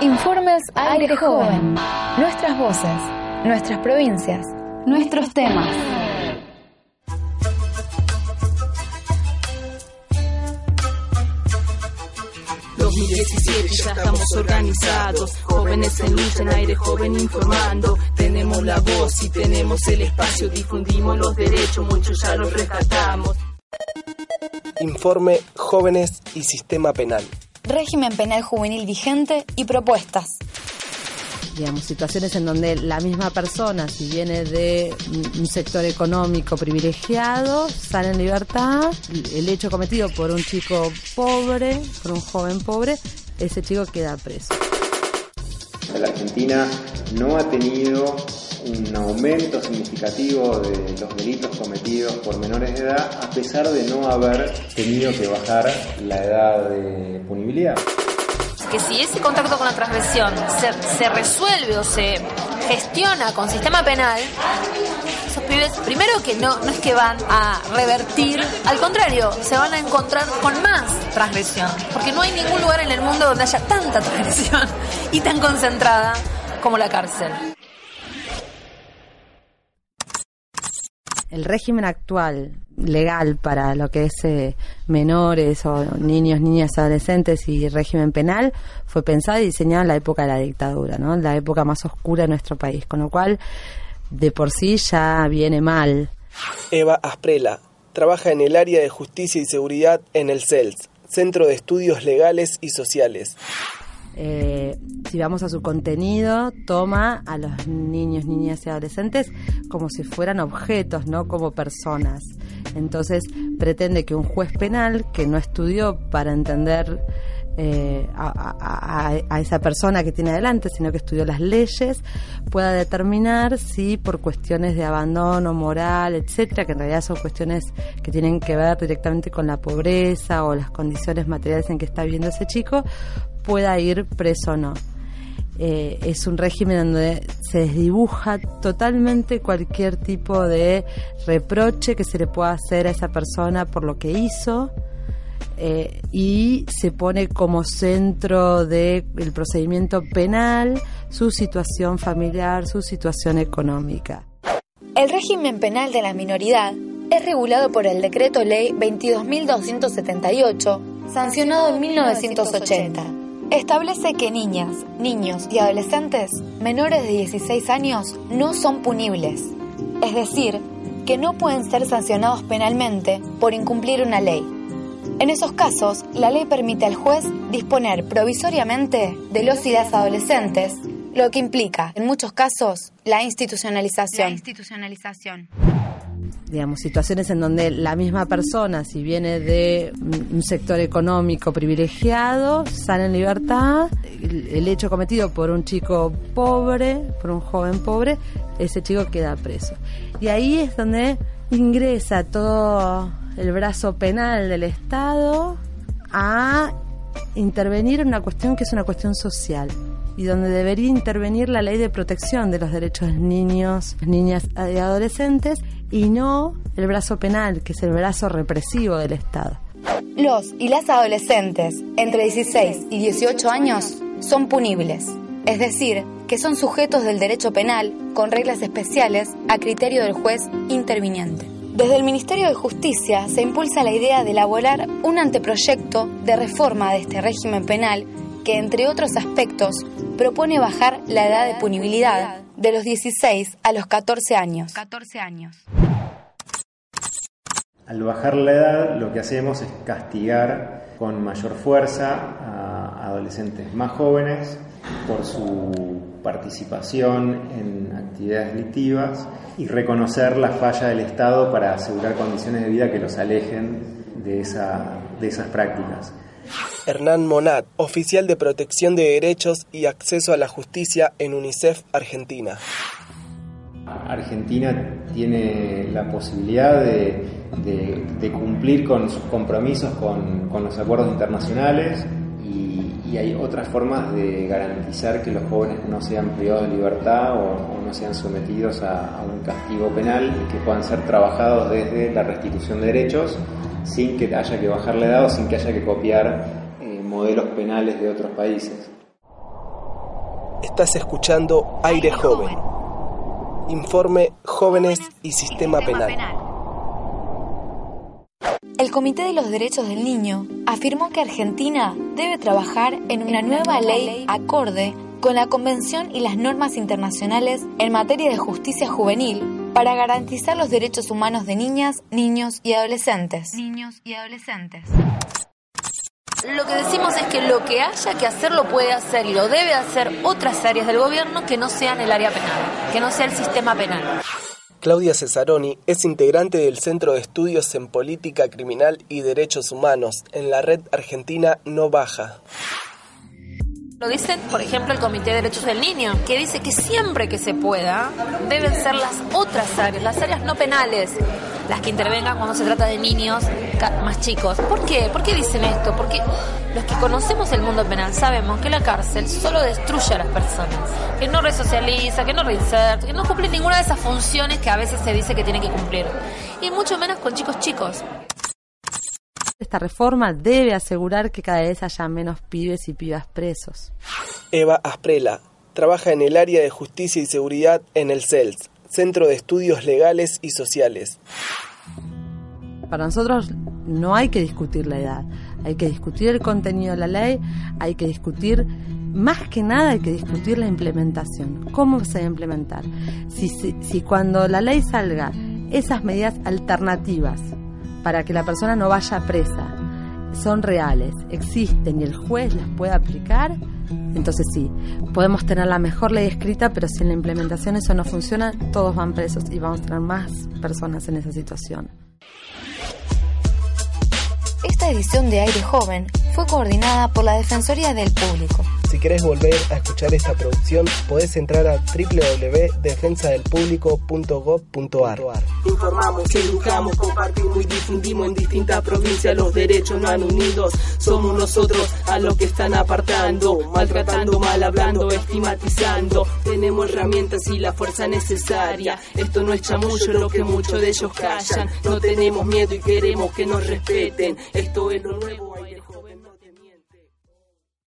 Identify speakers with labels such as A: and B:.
A: Informes Aire Joven. Nuestras voces, nuestras provincias, nuestros temas.
B: ya estamos organizados, jóvenes en lucha, en aire joven informando, tenemos la voz y tenemos el espacio, difundimos los derechos, muchos ya los rescatamos.
C: Informe Jóvenes y Sistema Penal.
A: Régimen penal juvenil vigente y propuestas
D: digamos, situaciones en donde la misma persona, si viene de un sector económico privilegiado, sale en libertad, el hecho cometido por un chico pobre, por un joven pobre, ese chico queda preso.
E: La Argentina no ha tenido un aumento significativo de los delitos cometidos por menores de edad, a pesar de no haber tenido que bajar la edad de punibilidad
F: que si ese contacto con la transgresión se, resuelve o se gestiona con sistema penal, esos pibes, primero que no, no es que van a revertir, al contrario, se van a encontrar con más transgresión, porque no hay ningún lugar en el mundo donde haya tanta transgresión y tan concentrada como la cárcel.
D: El régimen actual legal para lo que es eh, menores o niños, niñas, adolescentes y régimen penal fue pensado y diseñado en la época de la dictadura, ¿no? La época más oscura de nuestro país, con lo cual de por sí ya viene mal.
C: Eva Asprela trabaja en el área de justicia y seguridad en el CELS, Centro de Estudios Legales y Sociales.
D: Eh, si vamos a su contenido, toma a los niños, niñas y adolescentes como si fueran objetos, no como personas. Entonces pretende que un juez penal que no estudió para entender eh, a, esa persona que tiene adelante, sino que estudió las leyes, pueda determinar si por cuestiones de abandono moral, etcétera, que en realidad son cuestiones que tienen que ver directamente con la pobreza o las condiciones materiales en que está viviendo ese chico, pueda ir preso o no. Eh, es un régimen donde se desdibuja totalmente cualquier tipo de reproche que se le pueda hacer a esa persona por lo que hizo eh, y se pone como centro del procedimiento penal su situación familiar, su situación económica.
A: El régimen penal de la minoridad es regulado por el Decreto Ley 22.278, sancionado en 1980 Establece que niñas, niños y adolescentes menores de 16 años no son punibles, es decir, que no pueden ser sancionados penalmente por incumplir una ley. En esos casos, la ley permite al juez disponer provisoriamente de los y adolescentes, lo que implica, en muchos casos. La institucionalización
D: digamos, situaciones en donde la misma persona, si viene de un sector económico privilegiado, sale en libertad, el, hecho cometido por un chico pobre, por un joven pobre, ese chico queda preso. Y ahí es donde ingresa todo el brazo penal del Estado a intervenir en una cuestión que es una cuestión social y donde debería intervenir la ley de protección de los derechos de niños, niñas y adolescentes y no el brazo penal, que es el brazo represivo del Estado.
A: Los y las adolescentes entre 16 y 18 años son punibles, es decir, que son sujetos del derecho penal con reglas especiales a criterio del juez interviniente. Desde el Ministerio de Justicia se impulsa la idea de elaborar un anteproyecto de reforma de este régimen penal que, entre otros aspectos, propone bajar la edad de punibilidad de los 16 a los 14 años. 14 años.
E: Al bajar la edad, lo que hacemos es castigar con mayor fuerza a adolescentes más jóvenes por su participación en actividades delictivas y reconocer la falla del Estado para asegurar condiciones de vida que los alejen de, esa, de esas prácticas.
C: Hernán Monat, oficial de protección de derechos y acceso a la justicia en UNICEF Argentina.
E: Argentina tiene la posibilidad de, cumplir con sus compromisos con, los acuerdos internacionales y, hay otras formas de garantizar que los jóvenes no sean privados de libertad o, no sean sometidos a, a, un castigo penal que puedan ser trabajados desde la restitución de derechos sin que haya que bajar la edad o sin que haya que copiar modelos penales de otros países.
C: Estás escuchando Aire Joven. Informe Jóvenes y Sistema Penal.
A: El Comité de los Derechos del Niño afirmó que Argentina debe trabajar en una nueva ley acorde con la Convención y las normas internacionales en materia de justicia juvenil para garantizar los derechos humanos de niñas, niños y adolescentes. Niños y adolescentes.
F: Lo que decimos es que lo que haya que hacer lo puede hacer y lo debe hacer otras áreas del gobierno que no sean el área penal, que no sea el sistema penal.
C: Claudia Cesaroni es integrante del Centro de Estudios en Política Criminal y Derechos Humanos en la red argentina No Baja.
F: Lo dice, por ejemplo, el Comité de Derechos del Niño, que dice que siempre que se pueda, deben ser las otras áreas, las áreas no penales, las que intervengan cuando se trata de niños más chicos. ¿Por qué? ¿Por qué dicen esto? Porque los que conocemos el mundo penal sabemos que la cárcel solo destruye a las personas, que no resocializa, que no reinserta, que no cumple ninguna de esas funciones que a veces se dice que tiene que cumplir. Y mucho menos con chicos chicos.
D: Esta reforma debe asegurar que cada vez haya menos pibes y pibas presos.
C: Eva Asprela trabaja en el área de justicia y seguridad en el CELS, Centro de Estudios Legales y Sociales.
D: Para nosotros no hay que discutir la edad, hay que discutir el contenido de la ley, hay que discutir, más que nada hay que discutir la implementación, cómo se va a implementar. Si, si, si cuando la ley salga, esas medidas alternativas para que la persona no vaya presa son reales, existen y el juez las puede aplicar, entonces sí, podemos tener la mejor ley escrita, pero si en la implementación eso no funciona, todos van presos y vamos a tener más personas en esa situación.
A: Esta edición de Aire Joven fue coordinada por la Defensoría del Público.
C: Si querés volver a escuchar esta producción, podés entrar a www.defensadelpublico.gov.ar.
B: Informamos, educamos, compartimos y difundimos en distintas provincias los derechos no han unidos. Somos nosotros a los que están apartando, maltratando, mal hablando, estigmatizando. Tenemos herramientas y la fuerza necesaria. Esto no es chamullo lo que muchos de ellos callan. No tenemos miedo y queremos que nos respeten. Esto es lo nuevo.